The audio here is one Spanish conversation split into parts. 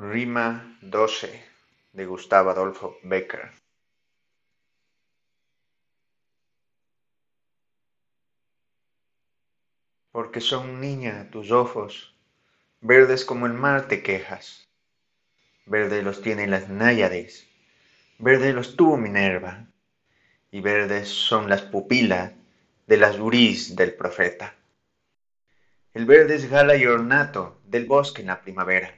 Rima 12 de Gustavo Adolfo Becker. Porque son niña tus ojos, verdes como el mar te quejas, verdes los tienen las náyades, verdes los tuvo Minerva, y verdes son las pupilas de las urís del profeta. El verde es gala y ornato del bosque en la primavera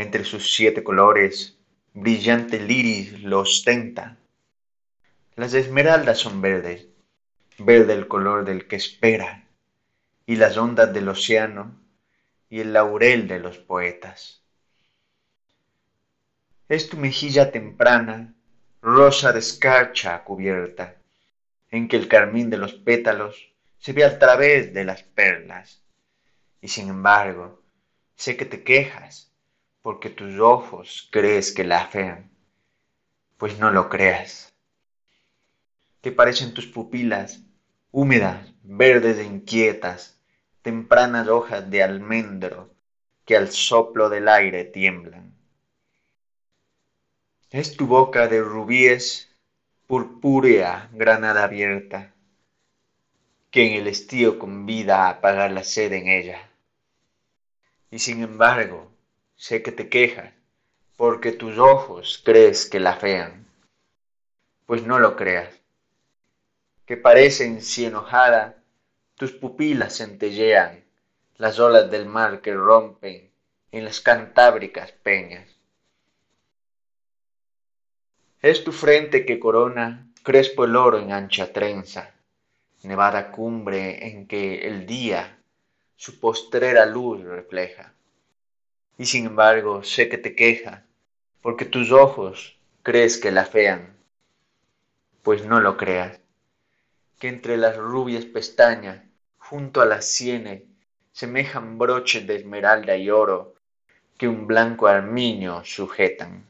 entre sus siete colores, brillante liris lo ostenta. Las esmeraldas son verdes, verde el color del que espera, y las ondas del océano, y el laurel de los poetas. Es tu mejilla temprana, rosa de escarcha cubierta, en que el carmín de los pétalos se ve a través de las perlas. Y sin embargo, sé que te quejas porque tus ojos crees que la afean, pues no lo creas. Que parecen tus pupilas húmedas, verdes e inquietas, tempranas hojas de almendro que al soplo del aire tiemblan. Es tu boca de rubíes, purpúrea granada abierta, que en el estío convida a apagar la sed en ella. Y sin embargo, sé que te quejas, porque tus ojos crees que la fean. Pues no lo creas, que parecen si enojada, tus pupilas centellean las olas del mar que rompen en las cantábricas peñas. Es tu frente que corona crespo el oro en ancha trenza, nevada cumbre en que el día su postrera luz refleja y sin embargo sé que te queja, porque tus ojos crees que la fean, pues no lo creas, que entre las rubias pestañas, junto a las sienes, semejan broches de esmeralda y oro que un blanco armiño sujetan.